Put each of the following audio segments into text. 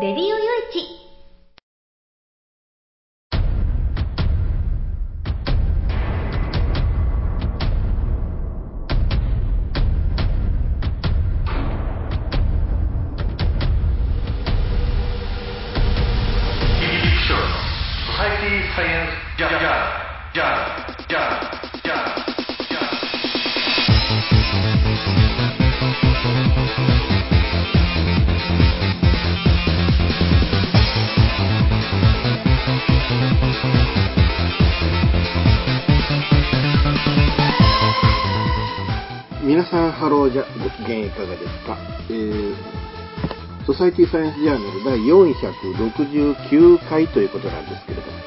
レデハローじゃ、ご機嫌いかがですか？えー、ソサイティサイエンスジャーナル第469回ということなんですけれども、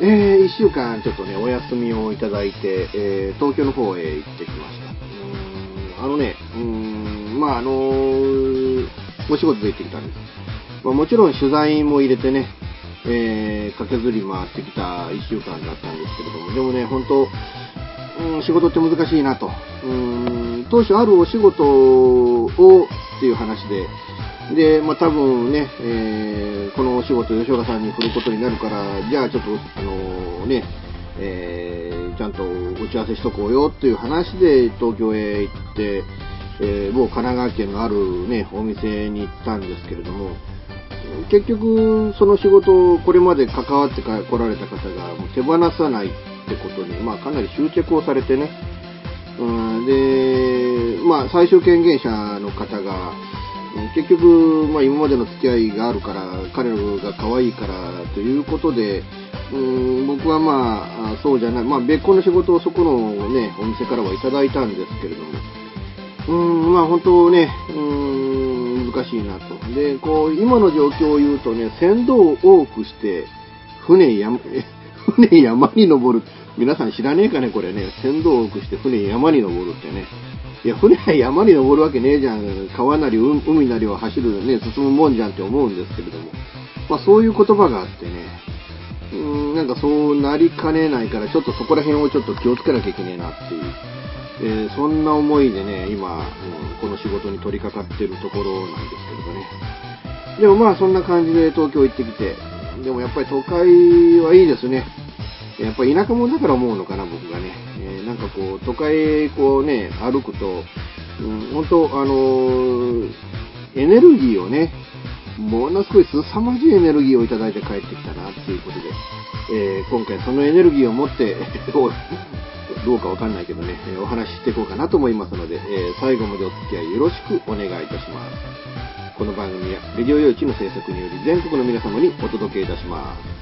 えー、1週間ちょっとね、お休みをいただいて、えー、東京の方へ行ってきました。うんあのね、うん、まああのーお仕事で行ってきたんです。まあ、もちろん取材も入れてね、えー、駆けずり回ってきた1週間だったんですけれども、でもね、本当うん、仕事って難しいなと。うん、当初あるお仕事をっていう話で、で、まあ多分ね、えーこのお仕事、吉岡さんに振ることになるから、じゃあちょっと、あのね、えーちゃんと打ち合わせしとこうよっていう話で東京へ行って、えー某神奈川県のあるね、お店に行ったんですけれども、結局、その仕事をこれまで関わってか来られた方がもう手放さないっってことに、まあ、かなり執着をされてね、うん、で、まあ、最終権限者の方が、うん結局、まあ、今までの付き合いがあるから、彼らが可愛いからということで、うん、僕はまあ、そうじゃない、まあ、別個の仕事をそこのね、お店からはいただいたんですけれども、うん、まあ本当ね、うん、難しいなと。で、こう、今の状況を言うとね、船頭を多くして、船山、船山に登る。皆さん知らねえかね、これね。船頭を多くして船山に登るってね。いや、船は山に登るわけねえじゃん。川なり海なりを走るね、進むもんじゃんって思うんですけれども。まあそういう言葉があってね。うーん、なんかそうなりかねないから、ちょっとそこら辺をちょっと気をつけなきゃいけねえなっていう。えーそんな思いでね、今、うんこの仕事に取り掛かってるところなんですけどね。でもまあそんな感じで東京行ってきて、でもやっぱり都会はいいですね。やっぱ田舎者だから思うのかな、僕がね。えーなんかこう、都会こうね、歩くと、うん、本当あのーエネルギーをね、ものすごい凄まじいエネルギーをいただいて帰ってきたなっていうことで、えー今回そのエネルギーを持って、どうかわかんないけどね、えお話ししていこうかなと思いますので、えー最後までお付き合いよろしくお願いいたします。この番組は、レディオ用地の制作により全国の皆様にお届けいたします。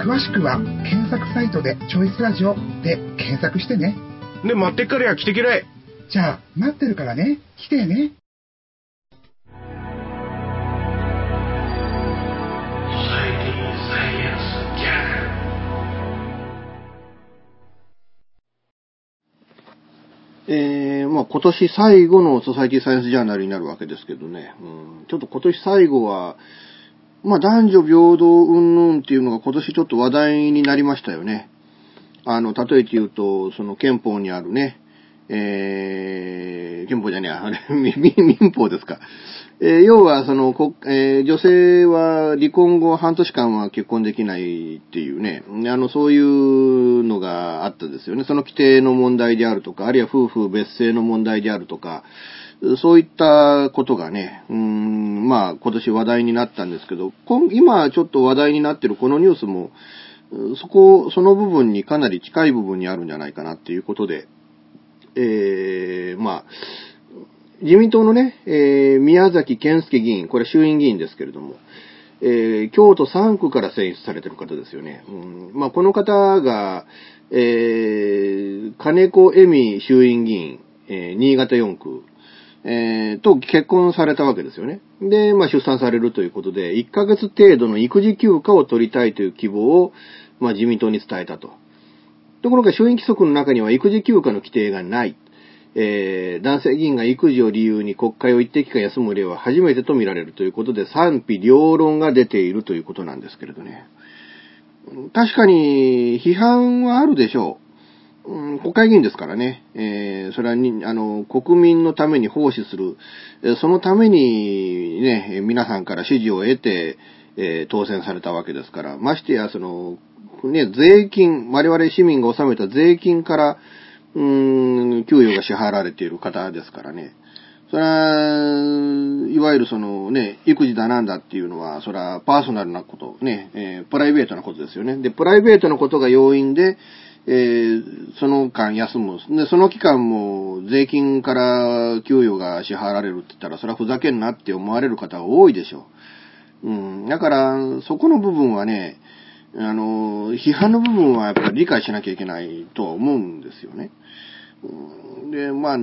詳しくは検索サイトで「チョイスラジオ」で検索してね。ね待ってっからや来てきれ。いじゃあ待ってるからね。来てね。えー、まあ、今年最後のソサイティサイエンスジャーナルになるわけですけどね、うん、ちょっと今年最後は、まあ男女平等云々っていうのが今年ちょっと話題になりましたよね。あの、例えて言うと、その憲法にあるね、えー、憲法じゃねえ、あれ、民法ですか。えー、要は、その、えー、女性は離婚後半年間は結婚できないっていうね、あの、そういうのがあったですよね。その規定の問題であるとか、あるいは夫婦別姓の問題であるとか、そういったことがね、うん、まあ、今年話題になったんですけど、今ちょっと話題になってるこのニュースも、そこ、その部分にかなり近い部分にあるんじゃないかなっていうことで、えー、まあ、自民党のね、えー、宮崎健介議員、これ衆院議員ですけれども、えー、京都3区から選出されてる方ですよね。うん、まあ、この方が、えー、金子恵美衆院議員、えー、新潟4区、えー、と結婚されたわけですよね。で、まあ、出産されるということで、1ヶ月程度の育児休暇を取りたいという希望を、まあ、自民党に伝えたと。ところが、衆院規則の中には育児休暇の規定がない。えー、男性議員が育児を理由に国会を一定期間休む例は初めてと見られるということで賛否両論が出ているということなんですけれどね。確かに批判はあるでしょう。うん、国会議員ですからね。えー、それはに、あの、国民のために奉仕する。えそのためにね、皆さんから支持を得て、えー、当選されたわけですから。ましてや、その、ね、税金、我々市民が納めた税金から、うん、給与が支払われている方ですからね。それは、いわゆるそのね、育児だなんだっていうのは、それはパーソナルなこと、ね、えー、プライベートなことですよね。で、プライベートなことが要因で、えー、その間休む。で、その期間も税金から給与が支払われるって言ったら、それはふざけんなって思われる方が多いでしょう。うん。だから、そこの部分はね、あの、批判の部分はやっぱり理解しなきゃいけないとは思うんですよね。で、まあ、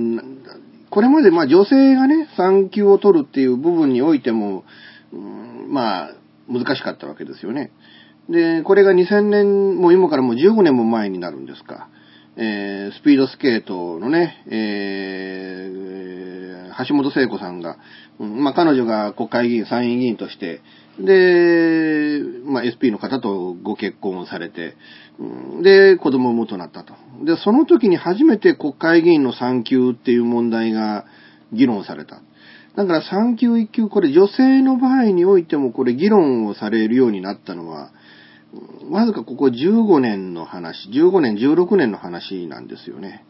これまでまあ女性がね、産休を取るっていう部分においても、うんまあ、難しかったわけですよね。で、これが2000年、もう今からもう15年も前になるんですか。えー、スピードスケートのね、えー、橋本聖子さんが、うん、まあ彼女が国会議員、参院議員として、で、まあ、SP の方とご結婚をされて、で、子供を産むとなったと。で、その時に初めて国会議員の産休っていう問題が議論された。だから産休一休、これ女性の場合においてもこれ議論をされるようになったのは、わずかここ15年の話、15年、16年の話なんですよね。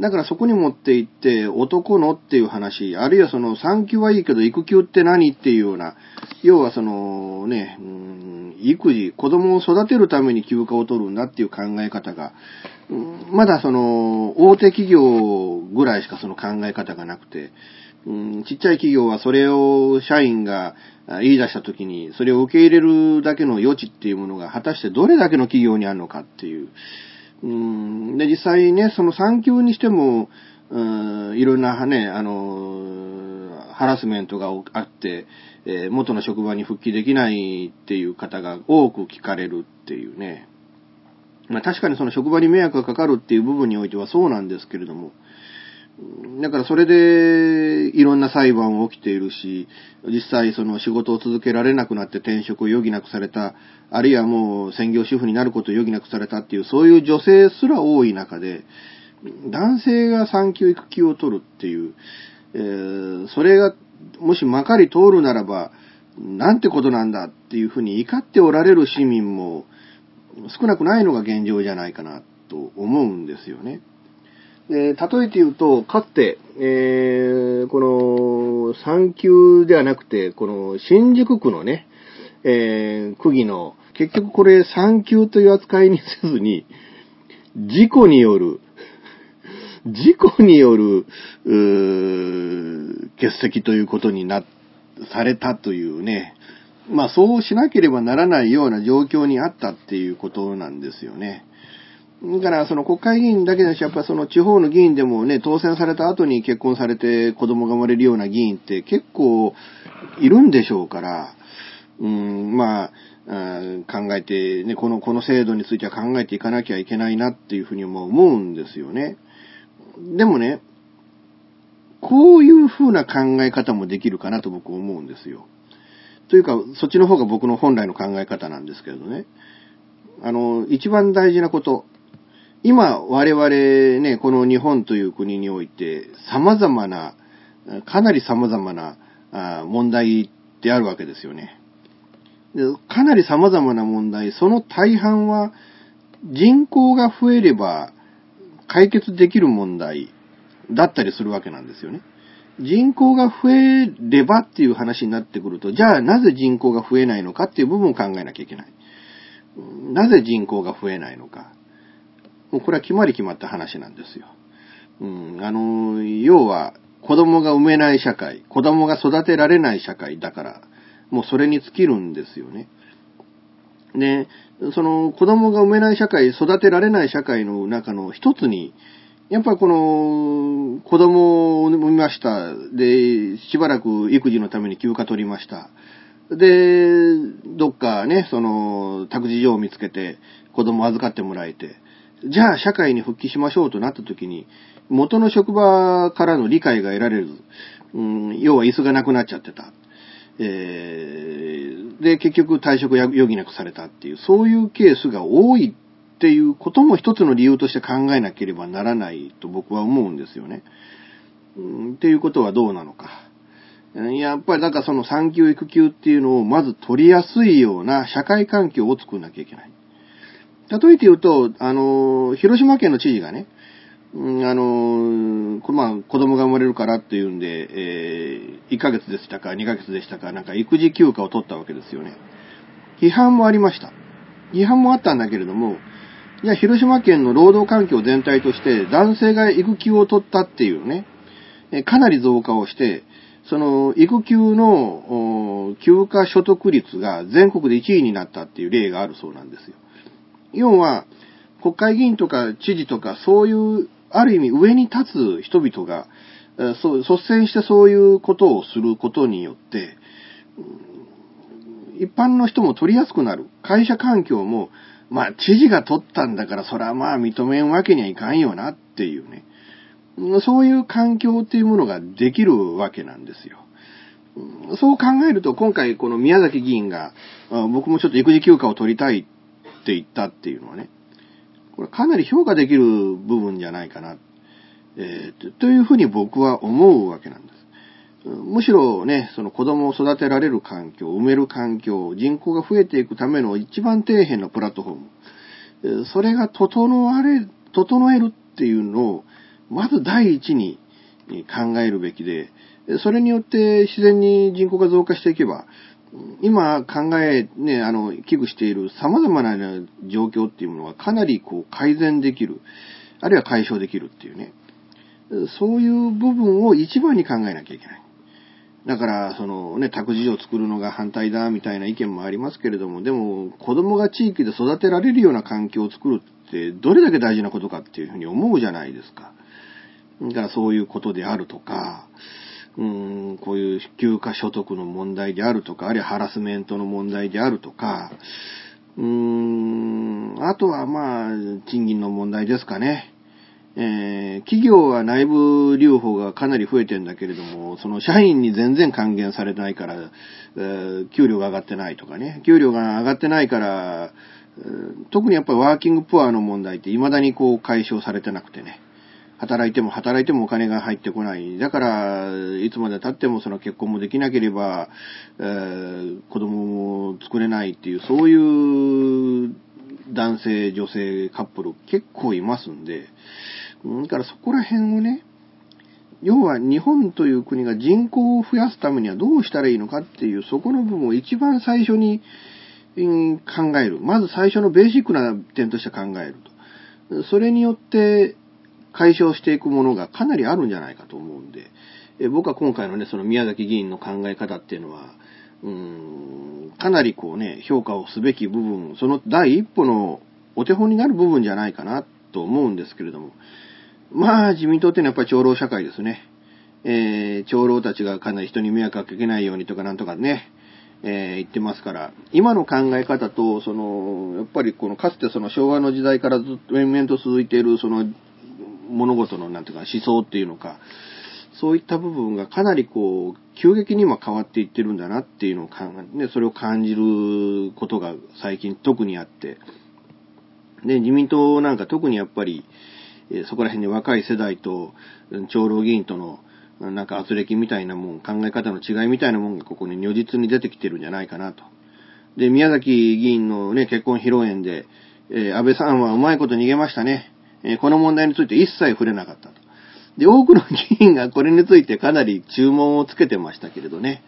だからそこに持って行って、男のっていう話、あるいはその産休はいいけど育休って何っていうような、要はそのね、うん、育児、子供を育てるために休暇を取るんだっていう考え方が、まだその大手企業ぐらいしかその考え方がなくて、うん、ちっちゃい企業はそれを社員が言い出した時に、それを受け入れるだけの余地っていうものが果たしてどれだけの企業にあるのかっていう、うん、で、実際ね、その産休にしても、うん、いろんなね、あの、ハラスメントがあって、えー、元の職場に復帰できないっていう方が多く聞かれるっていうね。まあ確かにその職場に迷惑がかかるっていう部分においてはそうなんですけれども、だからそれでいろんな裁判を起きているし、実際その仕事を続けられなくなって転職を余儀なくされた、あるいはもう専業主婦になることを余儀なくされたっていう、そういう女性すら多い中で、男性が産休育休を取るっていう、えー、それがもしまかり通るならば、なんてことなんだっていうふうに怒っておられる市民も少なくないのが現状じゃないかなと思うんですよね。で、例えて言うと、かつて、えー、この、産休ではなくて、この、新宿区のね、えー、区議の、結局これ産休という扱いにせずに、事故による、事故による、う欠席ということにな、されたというね、まあそうしなければならないような状況にあったっていうことなんですよね。だから、その国会議員だけだし、やっぱその地方の議員でもね、当選された後に結婚されて子供が生まれるような議員って結構いるんでしょうから、うん、まあ、考えて、ね、この、この制度については考えていかなきゃいけないなっていうふうにも思うんですよね。でもね、こういう風な考え方もできるかなと僕思うんですよ。というか、そっちの方が僕の本来の考え方なんですけれどね。あの、一番大事なこと。今、我々ね、この日本という国において、様々な、かなり様々な問題ってあるわけですよね。かなり様々な問題、その大半は人口が増えれば解決できる問題だったりするわけなんですよね。人口が増えればっていう話になってくると、じゃあなぜ人口が増えないのかっていう部分を考えなきゃいけない。なぜ人口が増えないのか。もうこれは決まり決まった話なんですよ。うん、あの、要は、子供が産めない社会、子供が育てられない社会だから、もうそれに尽きるんですよね。で、その子供が産めない社会、育てられない社会の中の一つに、やっぱりこの子供を産みました。で、しばらく育児のために休暇取りました。で、どっかね、その、託児所を見つけて子供預かってもらえて、じゃあ社会に復帰しましょうとなった時に、元の職場からの理解が得られる。うん、要は椅子がなくなっちゃってた。えー、で、結局退職余儀なくされたっていう、そういうケースが多いっていうことも一つの理由として考えなければならないと僕は思うんですよね。うん、っていうことはどうなのか。やっぱりなんかその産休育休っていうのをまず取りやすいような社会環境を作んなきゃいけない。例えて言うと、あの、広島県の知事がね、あの、まあ、子供が生まれるからっていうんで、えー、1ヶ月でしたか、2ヶ月でしたか、なんか育児休暇を取ったわけですよね。批判もありました。批判もあったんだけれども、いや、広島県の労働環境全体として男性が育休を取ったっていうね、かなり増加をして、その育休の休暇所得率が全国で1位になったっていう例があるそうなんですよ。要は、国会議員とか知事とかそういうある意味上に立つ人々が、そう率先してそういうことをすることによって、一般の人も取りやすくなる。会社環境も、まあ、知事が取ったんだから、それはまあ認めんわけにはいかんよなっていうね。そういう環境っていうものができるわけなんですよ。そう考えると、今回この宮崎議員が、僕もちょっと育児休暇を取りたいって言ったっていうのはね、これかなり評価できる部分じゃないかな、えー、というふうに僕は思うわけなんです。むしろね、その子供を育てられる環境、埋める環境、人口が増えていくための一番底辺のプラットフォーム、それが整われ、整えるっていうのを、まず第一に考えるべきで、それによって自然に人口が増加していけば、今考え、ね、あの、危惧している様々な状況っていうものはかなりこう改善できる、あるいは解消できるっていうね、そういう部分を一番に考えなきゃいけない。だから、そのね、託児所を作るのが反対だみたいな意見もありますけれども、でも子供が地域で育てられるような環境を作るってどれだけ大事なことかっていうふうに思うじゃないですか。だからそういうことであるとか、う、うんこういう休暇所得の問題であるとか、あるいはハラスメントの問題であるとか、うーん、あとはまあ、賃金の問題ですかね。えー、企業は内部留保がかなり増えてんだけれども、その社員に全然還元されてないから、えー、給料が上がってないとかね。給料が上がってないから、特にやっぱりワーキングプアの問題って未だにこう解消されてなくてね。働いても働いてもお金が入ってこない。だから、いつまで経ってもその結婚もできなければ、えー、子供も作れないっていう、そういう男性、女性、カップル結構いますんで、だからそこら辺をね、要は日本という国が人口を増やすためにはどうしたらいいのかっていう、そこの部分を一番最初に考える。まず最初のベーシックな点として考えると。それによって、解消していくものがかなりあるんじゃないかと思うんで、え僕は今回のね、その宮崎議員の考え方っていうのは、うーん、かなりこうね、評価をすべき部分、その第一歩のお手本になる部分じゃないかなと思うんですけれども、まあ自民党っていうのはやっぱり長老社会ですね。えー、長老たちがかなり人に迷惑をかけないようにとかなんとかね、えー、言ってますから、今の考え方と、その、やっぱりこのかつてその昭和の時代からずっと延々と続いている、その物事のなんていうか思想っていうのか、そういった部分がかなりこう、急激に今変わっていってるんだなっていうのを考え、ね、それを感じることが最近特にあって、で、自民党なんか特にやっぱり、えそこら辺に若い世代と長老議員とのなんか圧力みたいなもん、考え方の違いみたいなもんがここに如実に出てきてるんじゃないかなと。で、宮崎議員のね、結婚披露宴で、えー、安倍さんはうまいこと逃げましたね。え、この問題について一切触れなかったと。で、多くの議員がこれについてかなり注文をつけてましたけれどね。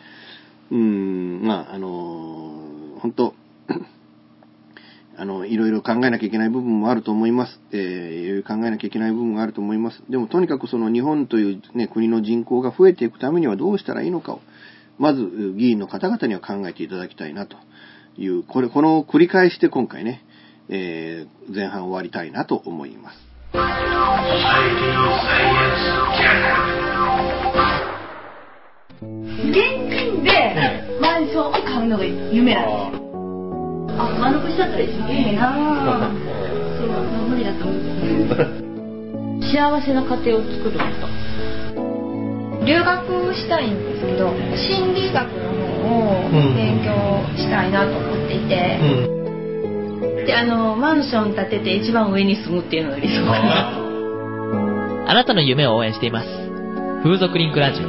うん、まあ、あのー、本当あの、いろいろ考えなきゃいけない部分もあると思います。えー、考えなきゃいけない部分があると思います。でも、とにかくその日本というね、国の人口が増えていくためにはどうしたらいいのかを、まず、議員の方々には考えていただきたいなという、これ、この繰り返して今回ね、えー、前半終わりたいなと思います。現金でマンションを買うのが夢なんです。よ。あ、丸腰だったらいいなそう、無理だと思う。幸せな家庭を作ること。留学したいんですけど、心理学の方を勉強したいなと思っていて、うん、で、あの、マンション建てて一番上に住むっていうのが理想かなと。あなたの夢を応援しています。風俗リンクラジオ。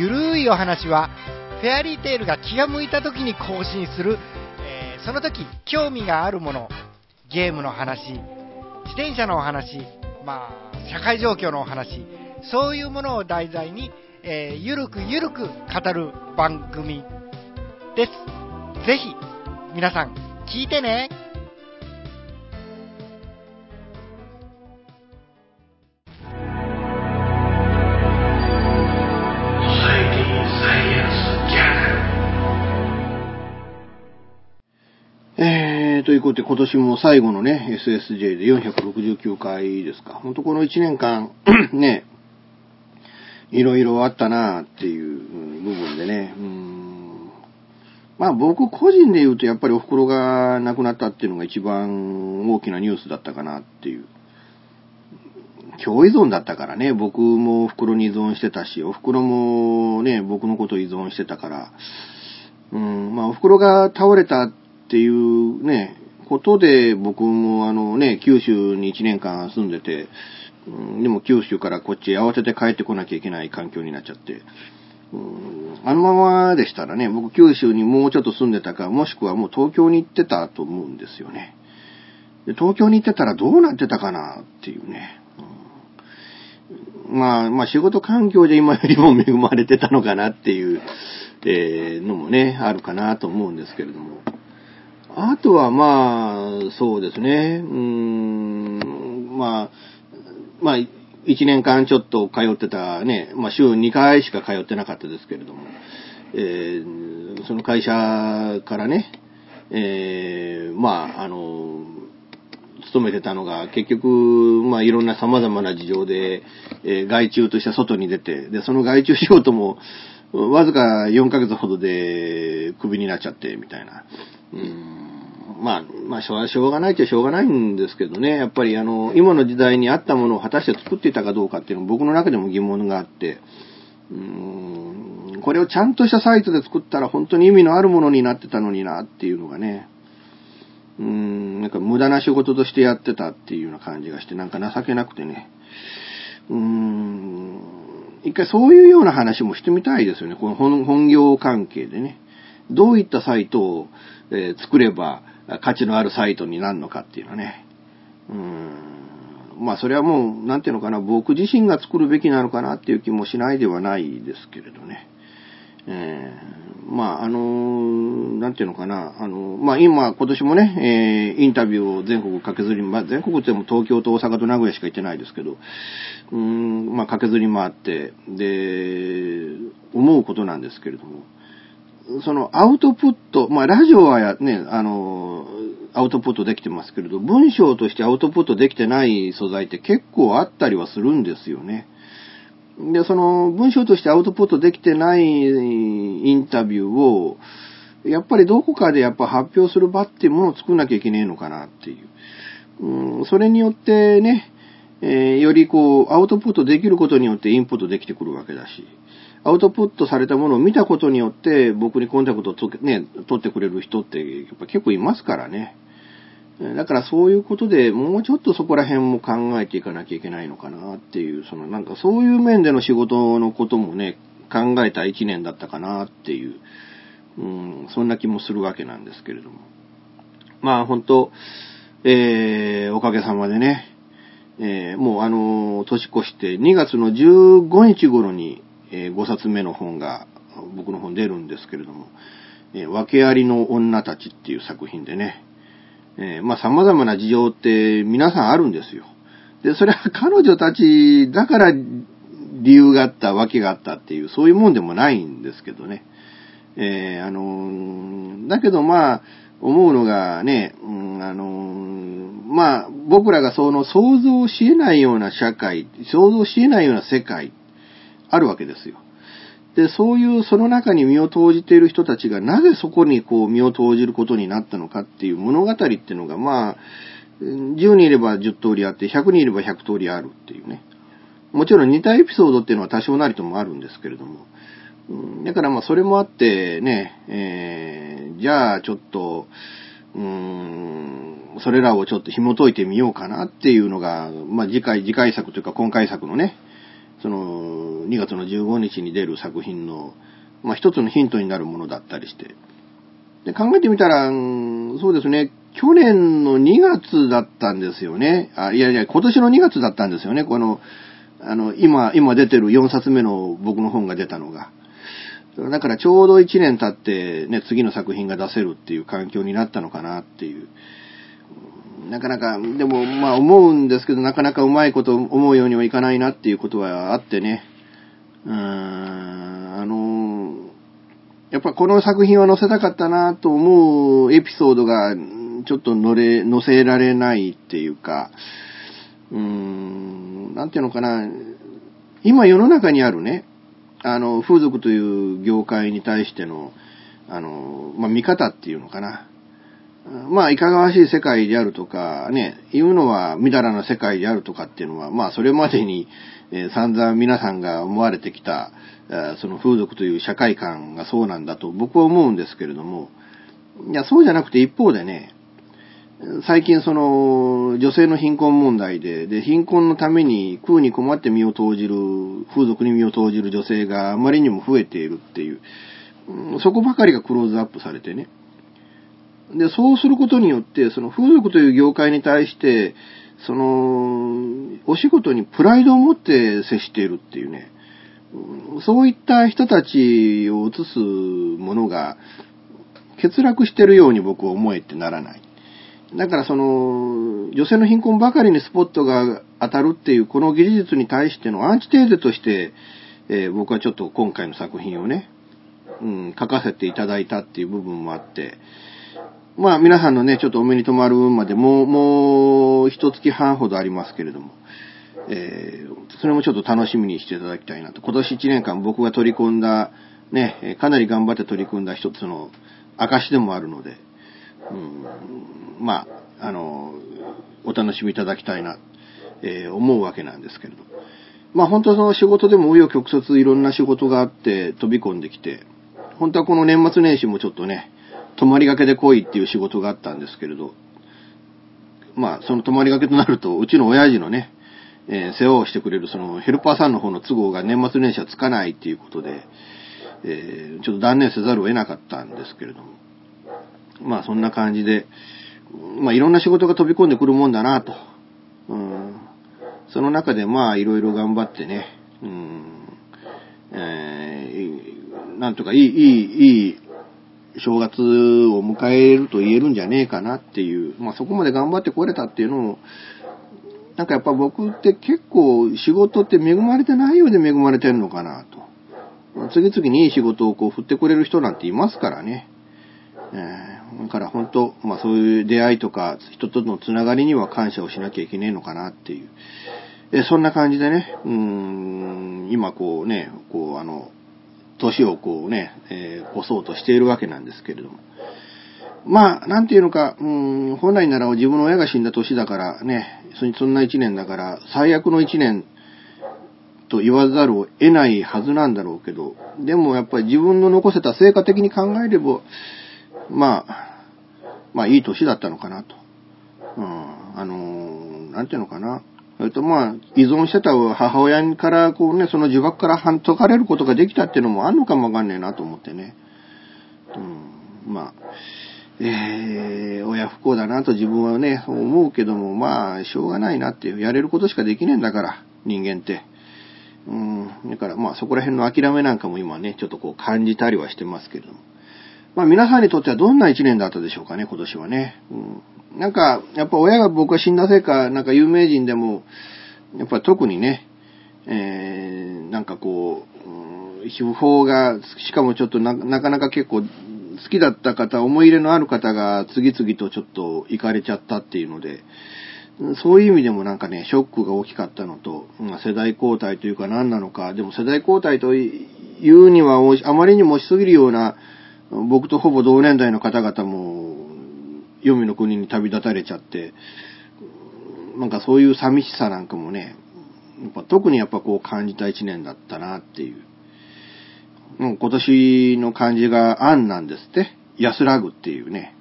ゆるいお話は、フェアリーテールが気が向いた時に更新する、えー、その時興味があるもの、ゲームの話、自転車のお話、まあ、社会状況のお話、そういうものを題材に、えー、ゆるくゆるく語る番組です。ぜひ、皆さん、聞いてね。えー、ということで今年も最後のね、SSJ で469回ですか。ほんとこの1年間、ね、いろいろあったなっていう部分でね、うん。まあ僕個人で言うとやっぱりお袋が亡くなったっていうのが一番大きなニュースだったかなっていう。共依存だったからね、僕もお袋に依存してたし、お袋もね、僕のこと依存してたから、うん、まあお袋が倒れたっていうね、ことで僕もあのね、九州に1年間住んでて、うん、でも九州からこっち慌てて帰ってこなきゃいけない環境になっちゃって、うん、あのままでしたらね、僕九州にもうちょっと住んでたか、もしくはもう東京に行ってたと思うんですよね。で東京に行ってたらどうなってたかなっていうね。うん、まあ、まあ仕事環境で今よりも恵まれてたのかなっていう、えー、のもね、あるかなと思うんですけれども。あとはまあ、そうですね。うん、まあ、まあ、1年間ちょっと通ってたね、まあ週2回しか通ってなかったですけれども、えー、その会社からね、えー、まあ、あの、勤めてたのが、結局、まあ、いろんな様々な事情で、えー、外注として外に出て、で、その外注仕事も、わずか4ヶ月ほどで、クビになっちゃって、みたいな。うん。まあ、まあ、しょうがないっちゃしょうがないんですけどね、やっぱりあの、今の時代に合ったものを果たして作っていたかどうかっていうのは僕の中でも疑問があって、うーん、これをちゃんとしたサイトで作ったら本当に意味のあるものになってたのになっていうのがね、うーん、なんか無駄な仕事としてやってたっていうような感じがして、なんか情けなくてね、うーん、一回そういうような話もしてみたいですよね、この本業関係でね。どういったサイトを、えー、作れば、価値のあるサイトになるのかっていうのはね。うん。まあそれはもう、なんていうのかな、僕自身が作るべきなのかなっていう気もしないではないですけれどね。えー、まあ、あのー、なんていうのかな、あのー、まあ、今、今年もね、えー、インタビューを全国駆けずり、まあ、全国っても東京と大阪と名古屋しか行ってないですけど、うん、まあ、駆けずり回って、で、思うことなんですけれども、そのアウトプット、まあ、ラジオはね、あの、アウトプットできてますけれど、文章としてアウトプットできてない素材って結構あったりはするんですよね。で、その文章としてアウトプットできてないインタビューを、やっぱりどこかでやっぱ発表する場っていうものを作んなきゃいけねえのかなっていう。うん、それによってね、えー、よりこう、アウトプットできることによってインプットできてくるわけだし、アウトプットされたものを見たことによって僕にコンタクトをね、取ってくれる人ってやっぱ結構いますからね。だからそういうことでもうちょっとそこら辺も考えていかなきゃいけないのかなっていう、そのなんかそういう面での仕事のこともね、考えた一年だったかなっていう、うん、そんな気もするわけなんですけれども。まあ本当、えー、おかげさまでね、えー、もうあの、年越して2月の15日頃に、えー、5冊目の本が僕の本出るんですけれども、えー、訳ありの女たちっていう作品でね、えー、まあ様々な事情って皆さんあるんですよ。で、それは 彼女たちだから理由があった、訳があったっていう、そういうもんでもないんですけどね。えー、あの、だけどまあ、思うのがね、うん、あの、まあ、僕らがその想像し得ないような社会、想像し得ないような世界、あるわけですよ。で、そういうその中に身を投じている人たちがなぜそこにこう身を投じることになったのかっていう物語っていうのが、まあ、10人いれば10通りあって、100人いれば100通りあるっていうね。もちろん似たエピソードっていうのは多少なりともあるんですけれども。だからまあそれもあってね、えー、じゃあちょっと、うーん、それらをちょっと紐解いてみようかなっていうのが、まあ次回、次回作というか今回作のね、その、2月の15日に出る作品の、まあ、一つのヒントになるものだったりして。で、考えてみたら、そうですね、去年の2月だったんですよね。あ、いやいや、今年の2月だったんですよね。この、あの、今、今出てる4冊目の僕の本が出たのが。だからちょうど1年経ってね、次の作品が出せるっていう環境になったのかなっていう。なかなか、でも、まあ思うんですけど、なかなかうまいこと思うようにはいかないなっていうことはあってね。うーん、あの、やっぱこの作品は載せたかったなと思うエピソードが、ちょっと乗れ、載せられないっていうか、うーん、なんていうのかな、今世の中にあるね、あの、風俗という業界に対しての、あの、まあ、見方っていうのかな。まあ、いかがわしい世界であるとか、ね、言うのはみだらな世界であるとかっていうのは、まあ、それまでに、え、散々皆さんが思われてきた、その風俗という社会観がそうなんだと僕は思うんですけれども、いや、そうじゃなくて一方でね、最近その、女性の貧困問題で、で、貧困のために空に困って身を投じる、風俗に身を投じる女性があまりにも増えているっていう、そこばかりがクローズアップされてね、で、そうすることによって、その風俗という業界に対して、その、お仕事にプライドを持って接しているっていうね、そういった人たちを映すものが欠落してるように僕は思えてならない。だからその、女性の貧困ばかりにスポットが当たるっていうこの技術に対してのアンチテーゼとして、えー、僕はちょっと今回の作品をね、うん、書かせていただいたっていう部分もあって、まあ皆さんのね、ちょっとお目に留まる分までもう、もう一月半ほどありますけれども、えー、それもちょっと楽しみにしていただきたいなと。今年1年間僕が取り込んだ、ね、かなり頑張って取り組んだ一つの証でもあるので、うん、まあ、あの、お楽しみいただきたいな、えー、思うわけなんですけれど。まあ本当その仕事でも紆余曲折いろんな仕事があって飛び込んできて、本当はこの年末年始もちょっとね、泊まりがけで来いっていう仕事があったんですけれど、まあ、その泊まりがけとなると、うちの親父のね、えー、世話をしてくれるそのヘルパーさんの方の都合が年末年始はつかないっていうことで、えー、ちょっと断念せざるを得なかったんですけれども。まあそんな感じで、まあいろんな仕事が飛び込んでくるもんだなと。うん、その中でまあいろいろ頑張ってね、うんえー、なんとかいい、いい、いい正月を迎えると言えるんじゃねえかなっていう、まあそこまで頑張ってこれたっていうのを、なんかやっぱ僕って結構仕事って恵まれてないようで恵まれてるのかなと。次々にいい仕事をこう振ってくれる人なんていますからね。えー、だから本当、まあそういう出会いとか人とのつながりには感謝をしなきゃいけねえのかなっていう。えそんな感じでね、うん、今こうね、こうあの、年をこうね、えー、越そうとしているわけなんですけれども。まあ、なんていうのか、うん、本来なら自分の親が死んだ年だからね、そんな一年だから、最悪の一年と言わざるを得ないはずなんだろうけど、でもやっぱり自分の残せた成果的に考えれば、まあ、まあいい年だったのかなと。うん、あの、なんていうのかな。それとまあ、依存してた母親からこうね、その呪縛から解かれることができたっていうのもあんのかもわかんねえなと思ってね。うん、まあ、えー、親不幸だなと自分はね、思うけども、まあ、しょうがないなっていう、やれることしかできねえんだから、人間って。うん、だからまあそこら辺の諦めなんかも今ね、ちょっとこう感じたりはしてますけども。まあ皆さんにとってはどんな一年だったでしょうかね、今年はね。うん、なんか、やっぱ親が僕が死んだせいか、なんか有名人でも、やっぱ特にね、えー、なんかこう、うん、が、しかもちょっとなかなか結構好きだった方、思い入れのある方が次々とちょっと行かれちゃったっていうので、そういう意味でもなんかね、ショックが大きかったのと、まあ、世代交代というか何なのか、でも世代交代というにはあまりにもしすぎるような、僕とほぼ同年代の方々も、黄泉の国に旅立たれちゃって、なんかそういう寂しさなんかもね、やっぱ特にやっぱこう感じた一年だったなっていう。う今年の漢字が安なんですって。安らぐっていうね。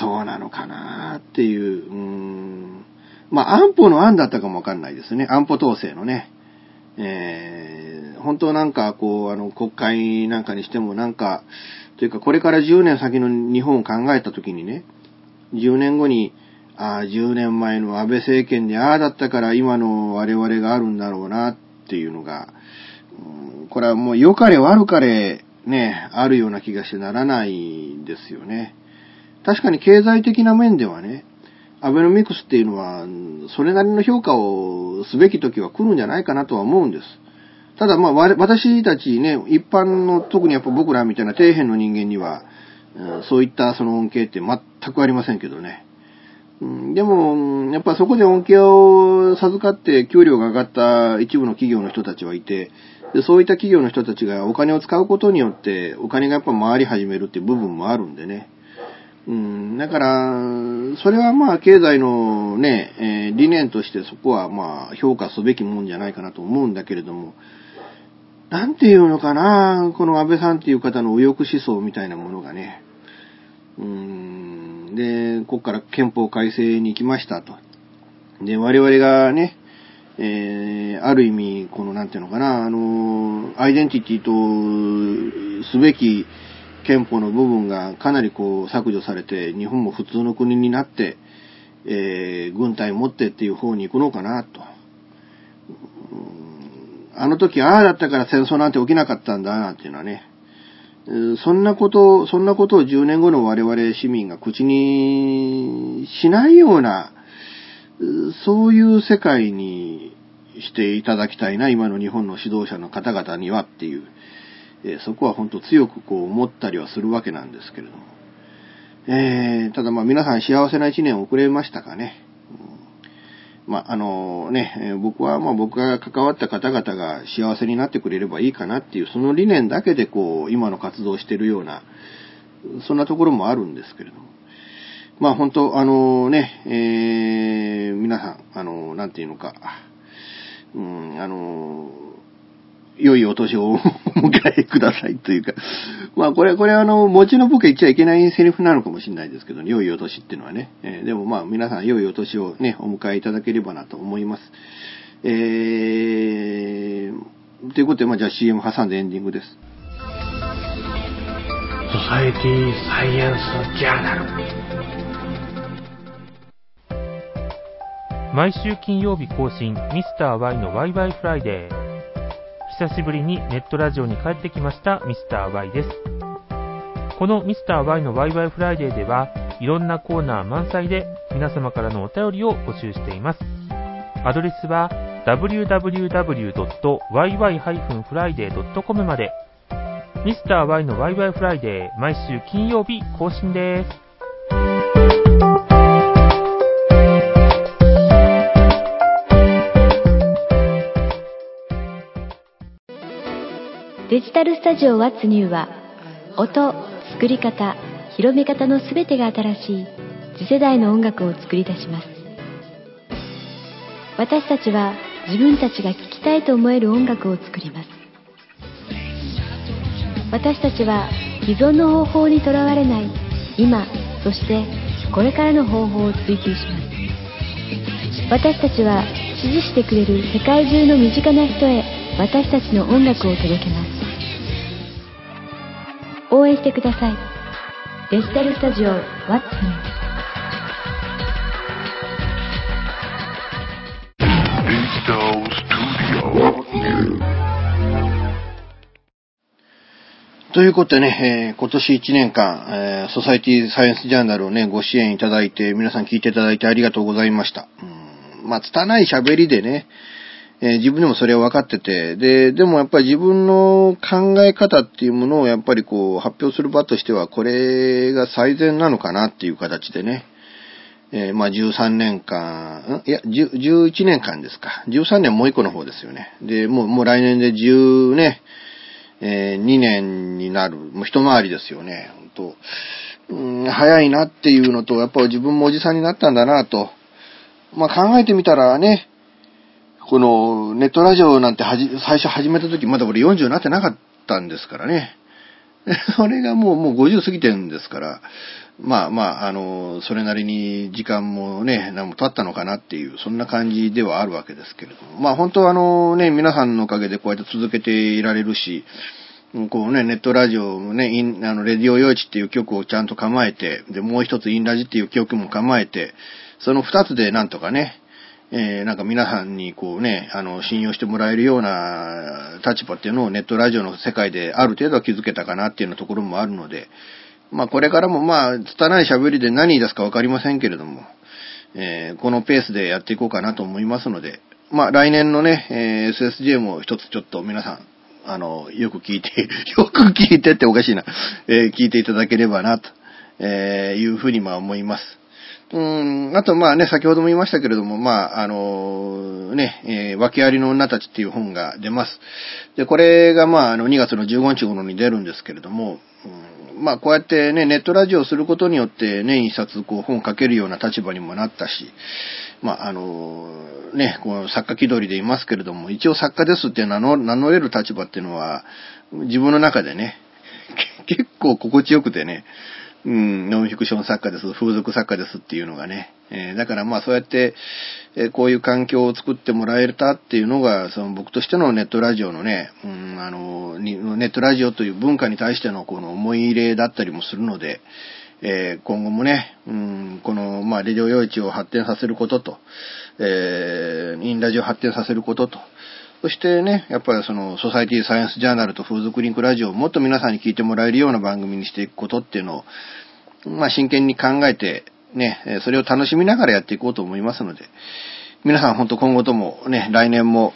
そうなのかなっていう、うーん。まあ、安保の安だったかもわかんないですね。安保統制のね。えー、本当なんかこう、あの、国会なんかにしてもなんか、というかこれから10年先の日本を考えたときにね、10年後に、ああ、10年前の安倍政権でああだったから今の我々があるんだろうなっていうのが、これはもう良かれ悪かれね、あるような気がしてならないんですよね。確かに経済的な面ではね、アベノミクスっていうのは、それなりの評価をすべき時は来るんじゃないかなとは思うんです。ただまあ、私たちね、一般の、特にやっぱ僕らみたいな底辺の人間には、そういったその恩恵って全くありませんけどね。でも、やっぱそこで恩恵を授かって給料が上がった一部の企業の人たちはいて、でそういった企業の人たちがお金を使うことによって、お金がやっぱ回り始めるっていう部分もあるんでね。うん、だから、それはまあ経済のね、えー、理念としてそこはまあ評価すべきもんじゃないかなと思うんだけれども、なんていうのかな、この安倍さんっていう方の右翼思想みたいなものがね、うん、で、ここから憲法改正に行きましたと。で、我々がね、えー、ある意味、この、なんていうのかな、あの、アイデンティティとすべき憲法の部分がかなりこう削除されて、日本も普通の国になって、えー、軍隊持ってっていう方に行くのかなと。あの時ああだったから戦争なんて起きなかったんだなんていうのはね、そんなこと、そんなことを10年後の我々市民が口にしないような、そういう世界にしていただきたいな、今の日本の指導者の方々にはっていう、えー、そこは本当強くこう思ったりはするわけなんですけれども。えー、ただまあ皆さん幸せな一年遅れましたかね。まあ、あのね、僕はまあ僕が関わった方々が幸せになってくれればいいかなっていう、その理念だけでこう、今の活動をしてるような、そんなところもあるんですけれども。まあ本当、あのね、えー、皆さん、あの、なんていうのか、うん、あの、良いお年をお迎えくださいというか、まあこれ、これあの、餅の僕言っちゃいけないセリフなのかもしれないですけど、ね、良いお年っていうのはね、えー、でもまあ皆さん良いお年をね、お迎えいただければなと思います。えー、ということで、まあじゃあ CM 挟んでエンディングです。ソサエティサイエンスジャーナル毎週金曜日更新ミスター y のワイワイフライデー。久しぶりにネットラジオに帰ってきましたミスター Y です。このミスター Y のワイワイフライデーではいろんなコーナー満載で皆様からのお便りを募集しています。アドレスは www.yy-friday.com までミスター Y のワイワイフライデー毎週金曜日更新です。デジタルスタジオ What's New は音、作り方、広め方のすべてが新しい次世代の音楽を作り出します。私たちは自分たちが聴きたいと思える音楽を作ります。私たちは既存の方法にとらわれない今そしてこれからの方法を追求します。私たちは支持してくれる世界中の身近な人へ私たちの音楽を届けます。応援してくださいデジタルスタジオ What's New ということでね、えー、今年1年間、えー、ソサイティサイエンスジャーナルをね、ご支援いただいて、皆さん聞いていただいてありがとうございました。うんまあ、拙い喋りでね、えー、自分でもそれは分かってて、で、でもやっぱり自分の考え方っていうものをやっぱりこう発表する場としては、これが最善なのかなっていう形でね、えー、まあ13年間、ん？いや、11年間ですか。13年もう一個の方ですよね。で、もう、もう来年で10ね、えー、2年になる、もう一回りですよね。本当うん、早いなっていうのと、やっぱ自分もおじさんになったんだなと。まあ考えてみたらね、このネットラジオなんてはじ最初始めた時まだ俺40になってなかったんですからね。それがもう、もう50過ぎてるんですから、まあまあ、あの、それなりに時間もね、何も経ったのかなっていう、そんな感じではあるわけですけれども。まあ本当はあのね、皆さんのおかげでこうやって続けていられるし、こうね、ネットラジオもね、イン、あの、レディオ用地っていう曲をちゃんと構えて、で、もう一つインラジっていう曲も構えて、その二つでなんとかね、えー、なんか皆さんにこうね、あの、信用してもらえるような立場っていうのをネットラジオの世界である程度は気づけたかなっていうようなところもあるので、まあこれからもまあ、拙い喋りで何出すかわかりませんけれども、えー、このペースでやっていこうかなと思いますので、まあ来年のね、えー、SSJ も一つちょっと皆さん、あの、よく聞いて、よく聞いてっておかしいな、えー、聞いていただければな、と、えいうふうにまあ思います。うん、あとまあね、先ほども言いましたけれども、まあ、あの、ね、えー、訳ありの女たちっていう本が出ます。で、これがまあ、あの、2月の15日頃に出るんですけれども、うん、まあ、こうやってね、ネットラジオをすることによって、年一冊こう本を書けるような立場にもなったし、まあ、あの、ね、この作家気取りでいますけれども、一応作家ですって名乗名乗れる立場っていうのは、自分の中でね、結構心地よくてね、うん、ノンフィクション作家です、風俗作家ですっていうのがね。えー、だからまあそうやって、えー、こういう環境を作ってもらえたっていうのが、その僕としてのネットラジオのね、うん、あの、ネットラジオという文化に対してのこの思い入れだったりもするので、えー、今後もね、うん、この、まあ、レディオ用地を発展させることと、えー、インラジオを発展させることと、そしてね、やっぱりその、ソサイティサイエンスジャーナルと風俗リンクラジオをもっと皆さんに聞いてもらえるような番組にしていくことっていうのを、まあ真剣に考えて、ね、それを楽しみながらやっていこうと思いますので、皆さん本当今後ともね、来年も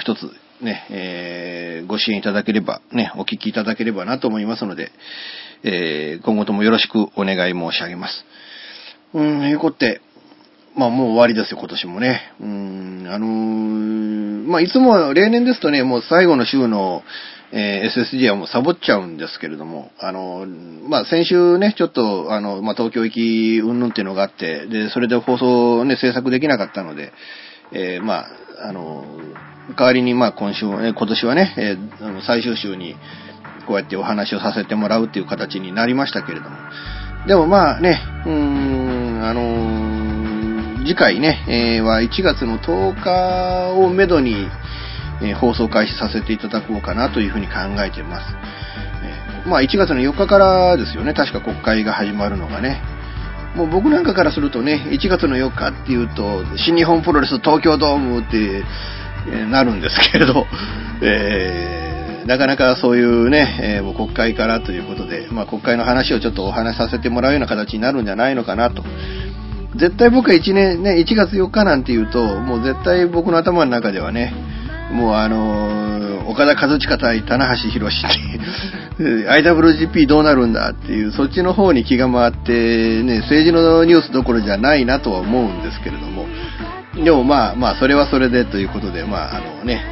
一つね、えー、ご支援いただければ、ね、お聞きいただければなと思いますので、えー、今後ともよろしくお願い申し上げます。うん、いうことで、まあもう終わりですよ、今年もね。うん、あのー、まあいつも例年ですとね、もう最後の週の、えー、SSG はもうサボっちゃうんですけれども、あのー、まあ先週ね、ちょっと、あの、まあ東京行きうんぬんっていうのがあって、で、それで放送ね、制作できなかったので、えー、まあ、あのー代わりにまあ今週、え今年はね、えー、最終週にこうやってお話をさせてもらうっていう形になりましたけれども、でもまあね、うーん、あのー次回ね、えー、は1月の10日をめどに、えー、放送開始させていただこうかなというふうに考えています。えー、まあ1月の4日からですよね、確か国会が始まるのがね。もう僕なんかからするとね、1月の4日っていうと、新日本プロレス東京ドームって、えなるんですけれど、えー、なかなかそういうね、えー、もう国会からということで、まあ、国会の話をちょっとお話しさせてもらうような形になるんじゃないのかなと。絶対僕は1年、ね、1月4日なんて言うと、もう絶対僕の頭の中ではね、もうあのー、岡田和親対棚橋宏って IWGP どうなるんだっていう、そっちの方に気が回って、ね、政治のニュースどころじゃないなとは思うんですけれども、でもまあまあ、それはそれでということで、まああのね、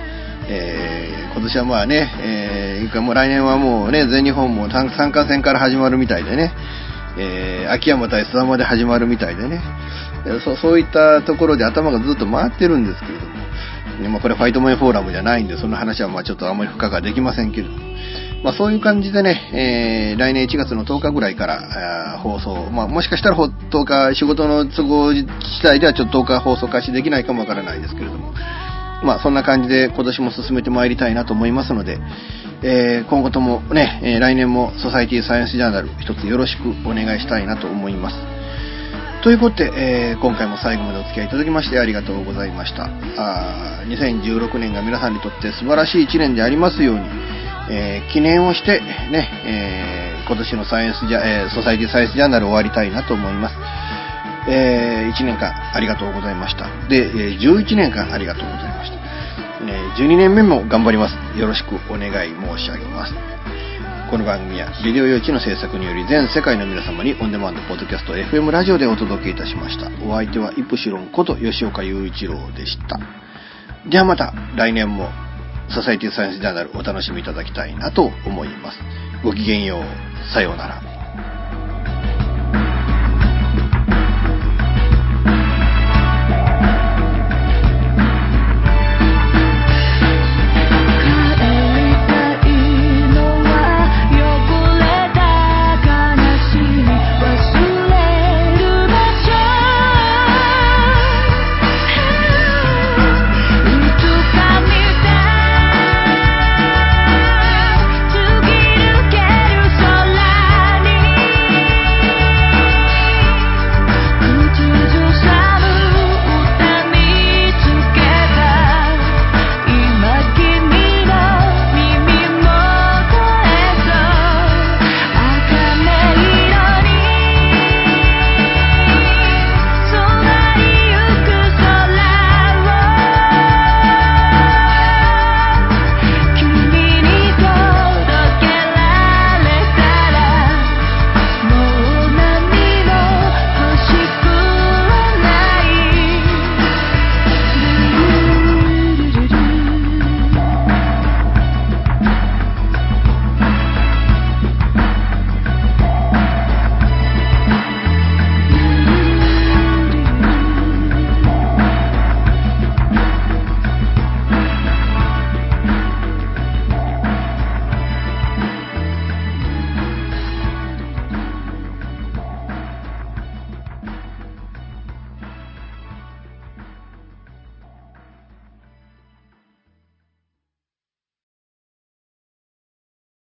えー、今年はまあね、えー、もう来年はもうね、全日本も参加戦から始まるみたいでね、えー、秋山対須山で始まるみたいでね、そそういったところで頭がずっと回ってるんですけれども、ねまあ、これファイトメンフォーラムじゃないんで、その話はまあちょっとあんまり深くはできませんけれども、まあ、そういう感じでね、えー、来年1月の10日ぐらいから放送、まあ、もしかしたら10日、仕事の都合次第ではちょっと10日放送開始できないかもわからないですけれども、まあ、そんな感じで今年も進めてまいりたいなと思いますので、えー、今後ともね、え、来年もソサイティサイエンスジャーナル一つよろしくお願いしたいなと思います。ということで、えー、今回も最後までお付き合いいただきましてありがとうございました。あ2016年が皆さんにとって素晴らしい1年でありますように、えー、記念をして、ね、え、今年のサイエンスジャ、えソサイティサイエンスジャーナル終わりたいなと思います。え1年間ありがとうございました。で、え11年間ありがとうございました。え12年目も頑張ります。よろしくお願い申し上げます。この番組はビデオ用地の制作により全世界の皆様にオンデマンドポッドキャスト FM ラジオでお届けいたしました。お相手はイプシロンこと吉岡雄一郎でした。ではまた来年もソサイティサイエンスジャーナルお楽しみいただきたいなと思います。ごきげんよう。さようなら。